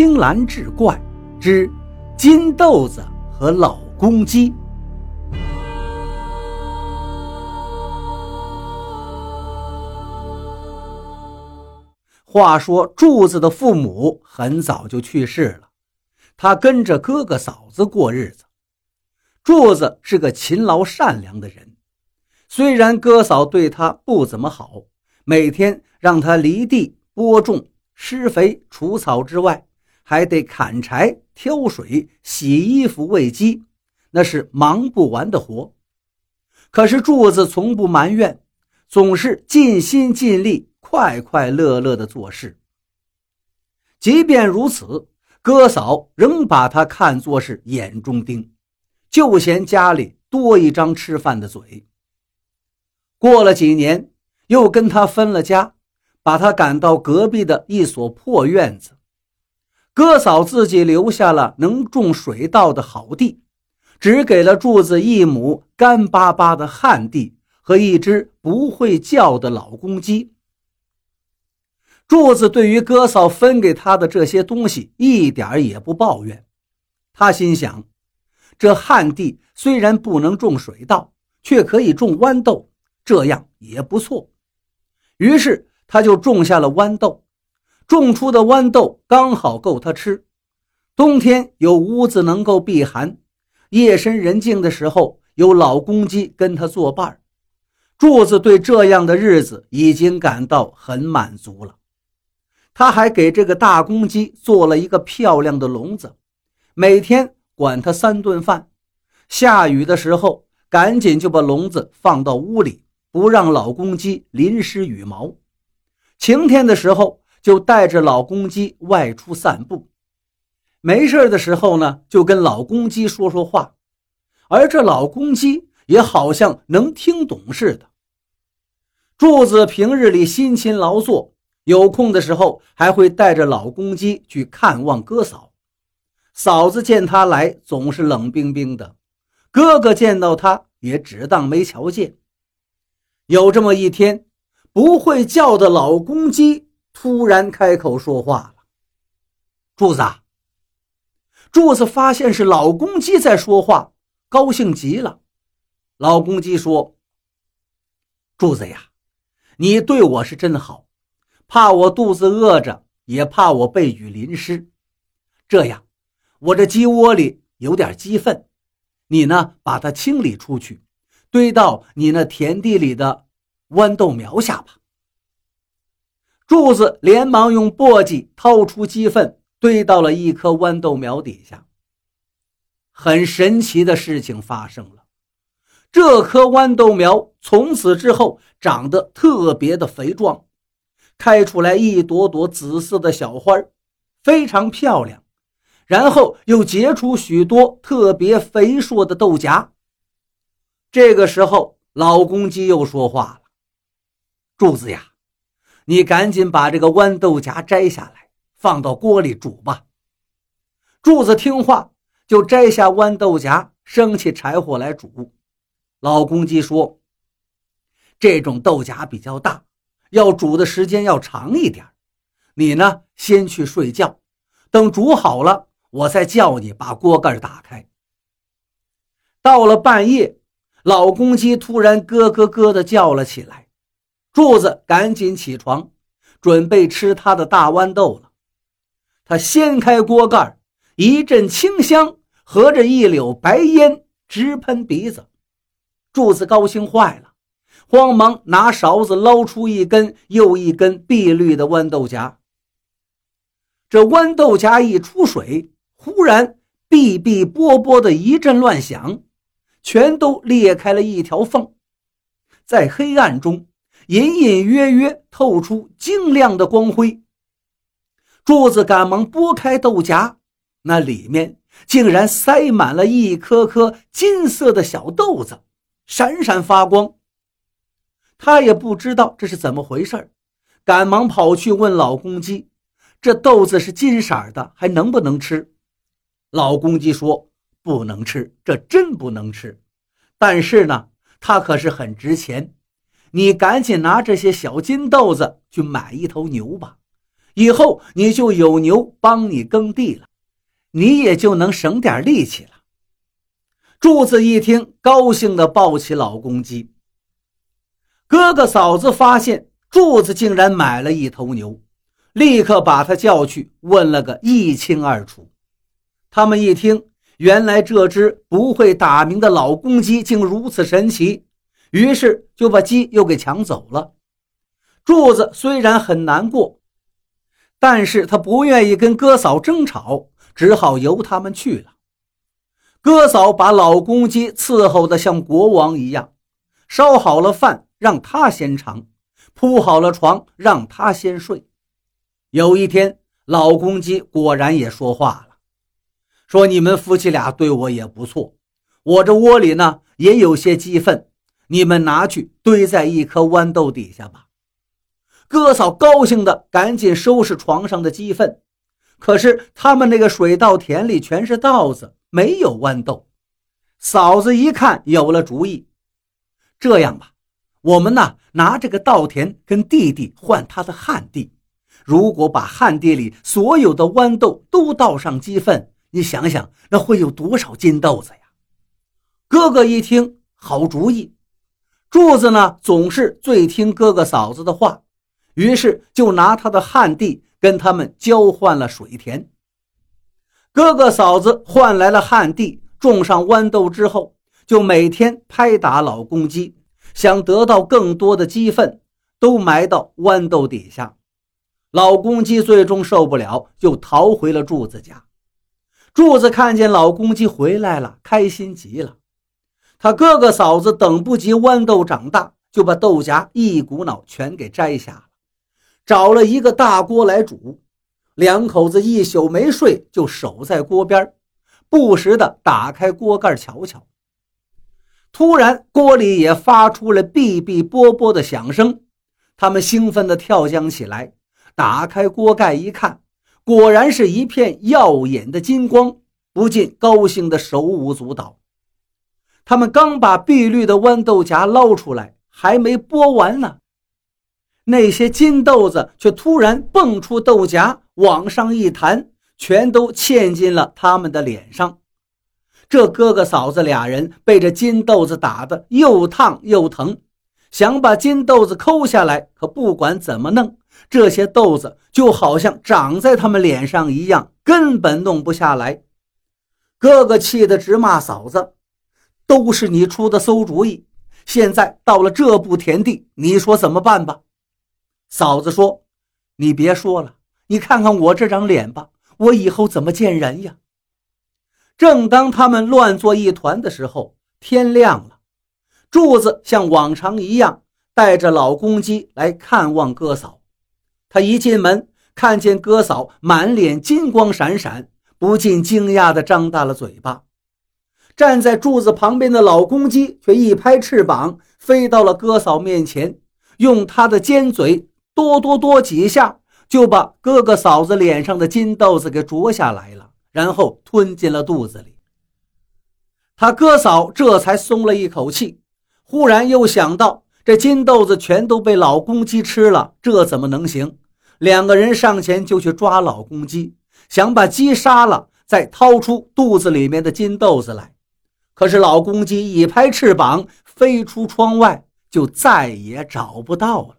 青兰志怪之金豆子和老公鸡。话说柱子的父母很早就去世了，他跟着哥哥嫂子过日子。柱子是个勤劳善良的人，虽然哥嫂对他不怎么好，每天让他犁地、播种、施肥、除草之外，还得砍柴、挑水、洗衣服、喂鸡，那是忙不完的活。可是柱子从不埋怨，总是尽心尽力、快快乐乐地做事。即便如此，哥嫂仍把他看作是眼中钉。就嫌家里多一张吃饭的嘴。过了几年，又跟他分了家，把他赶到隔壁的一所破院子。哥嫂自己留下了能种水稻的好地，只给了柱子一亩干巴巴的旱地和一只不会叫的老公鸡。柱子对于哥嫂分给他的这些东西一点也不抱怨，他心想。这旱地虽然不能种水稻，却可以种豌豆，这样也不错。于是他就种下了豌豆，种出的豌豆刚好够他吃。冬天有屋子能够避寒，夜深人静的时候有老公鸡跟他作伴。柱子对这样的日子已经感到很满足了。他还给这个大公鸡做了一个漂亮的笼子，每天。管它三顿饭，下雨的时候赶紧就把笼子放到屋里，不让老公鸡淋湿羽毛。晴天的时候就带着老公鸡外出散步，没事的时候呢就跟老公鸡说说话，而这老公鸡也好像能听懂似的。柱子平日里辛勤劳作，有空的时候还会带着老公鸡去看望哥嫂。嫂子见他来，总是冷冰冰的；哥哥见到他，也只当没瞧见。有这么一天，不会叫的老公鸡突然开口说话了：“柱子。”柱子发现是老公鸡在说话，高兴极了。老公鸡说：“柱子呀，你对我是真好，怕我肚子饿着，也怕我被雨淋湿，这样。”我这鸡窝里有点鸡粪，你呢把它清理出去，堆到你那田地里的豌豆苗下吧。柱子连忙用簸箕掏出鸡粪，堆到了一棵豌豆苗底下。很神奇的事情发生了，这棵豌豆苗从此之后长得特别的肥壮，开出来一朵朵紫色的小花，非常漂亮。然后又结出许多特别肥硕的豆荚。这个时候，老公鸡又说话了：“柱子呀，你赶紧把这个豌豆荚摘下来，放到锅里煮吧。”柱子听话，就摘下豌豆荚，生起柴火来煮。老公鸡说：“这种豆荚比较大，要煮的时间要长一点。你呢，先去睡觉，等煮好了。”我再叫你把锅盖打开。到了半夜，老公鸡突然咯咯咯的叫了起来，柱子赶紧起床，准备吃他的大豌豆了。他掀开锅盖，一阵清香和着一绺白烟直喷鼻子。柱子高兴坏了，慌忙拿勺子捞出一根又一根碧绿的豌豆荚。这豌豆荚一出水。忽然，哔哔啵啵的一阵乱响，全都裂开了一条缝，在黑暗中隐隐约约透出晶亮的光辉。柱子赶忙拨开豆荚，那里面竟然塞满了一颗颗金色的小豆子，闪闪发光。他也不知道这是怎么回事赶忙跑去问老公鸡：“这豆子是金色的，还能不能吃？”老公鸡说：“不能吃，这真不能吃。但是呢，它可是很值钱。你赶紧拿这些小金豆子去买一头牛吧，以后你就有牛帮你耕地了，你也就能省点力气了。柱子一听，高兴地抱起老公鸡。哥哥嫂子发现柱子竟然买了一头牛，立刻把他叫去问了个一清二楚。他们一听，原来这只不会打鸣的老公鸡竟如此神奇，于是就把鸡又给抢走了。柱子虽然很难过，但是他不愿意跟哥嫂争吵，只好由他们去了。哥嫂把老公鸡伺候得像国王一样，烧好了饭让他先尝，铺好了床让他先睡。有一天，老公鸡果然也说话了，说：“你们夫妻俩对我也不错，我这窝里呢也有些鸡粪，你们拿去堆在一颗豌豆底下吧。”哥嫂高兴的赶紧收拾床上的鸡粪，可是他们那个水稻田里全是稻子。没有豌豆，嫂子一看有了主意。这样吧，我们呢拿这个稻田跟弟弟换他的旱地。如果把旱地里所有的豌豆都倒上鸡粪，你想想那会有多少金豆子呀？哥哥一听，好主意。柱子呢总是最听哥哥嫂子的话，于是就拿他的旱地跟他们交换了水田。哥哥嫂子换来了旱地，种上豌豆之后，就每天拍打老公鸡，想得到更多的鸡粪，都埋到豌豆底下。老公鸡最终受不了，就逃回了柱子家。柱子看见老公鸡回来了，开心极了。他哥哥嫂子等不及豌豆长大，就把豆荚一股脑全给摘下了，找了一个大锅来煮。两口子一宿没睡，就守在锅边，不时的打开锅盖瞧瞧。突然，锅里也发出了哔哔啵啵的响声，他们兴奋地跳将起来，打开锅盖一看，果然是一片耀眼的金光，不禁高兴的手舞足蹈。他们刚把碧绿的豌豆荚捞出来，还没剥完呢。那些金豆子却突然蹦出豆荚，往上一弹，全都嵌进了他们的脸上。这哥哥嫂子俩人被这金豆子打得又烫又疼，想把金豆子抠下来，可不管怎么弄，这些豆子就好像长在他们脸上一样，根本弄不下来。哥哥气得直骂嫂子：“都是你出的馊主意！现在到了这步田地，你说怎么办吧？”嫂子说：“你别说了，你看看我这张脸吧，我以后怎么见人呀？”正当他们乱作一团的时候，天亮了。柱子像往常一样带着老公鸡来看望哥嫂。他一进门，看见哥嫂满脸金光闪闪，不禁惊讶地张大了嘴巴。站在柱子旁边的老公鸡却一拍翅膀，飞到了哥嫂面前，用他的尖嘴。多多多几下，就把哥哥嫂子脸上的金豆子给啄下来了，然后吞进了肚子里。他哥嫂这才松了一口气，忽然又想到这金豆子全都被老公鸡吃了，这怎么能行？两个人上前就去抓老公鸡，想把鸡杀了，再掏出肚子里面的金豆子来。可是老公鸡一拍翅膀飞出窗外，就再也找不到了。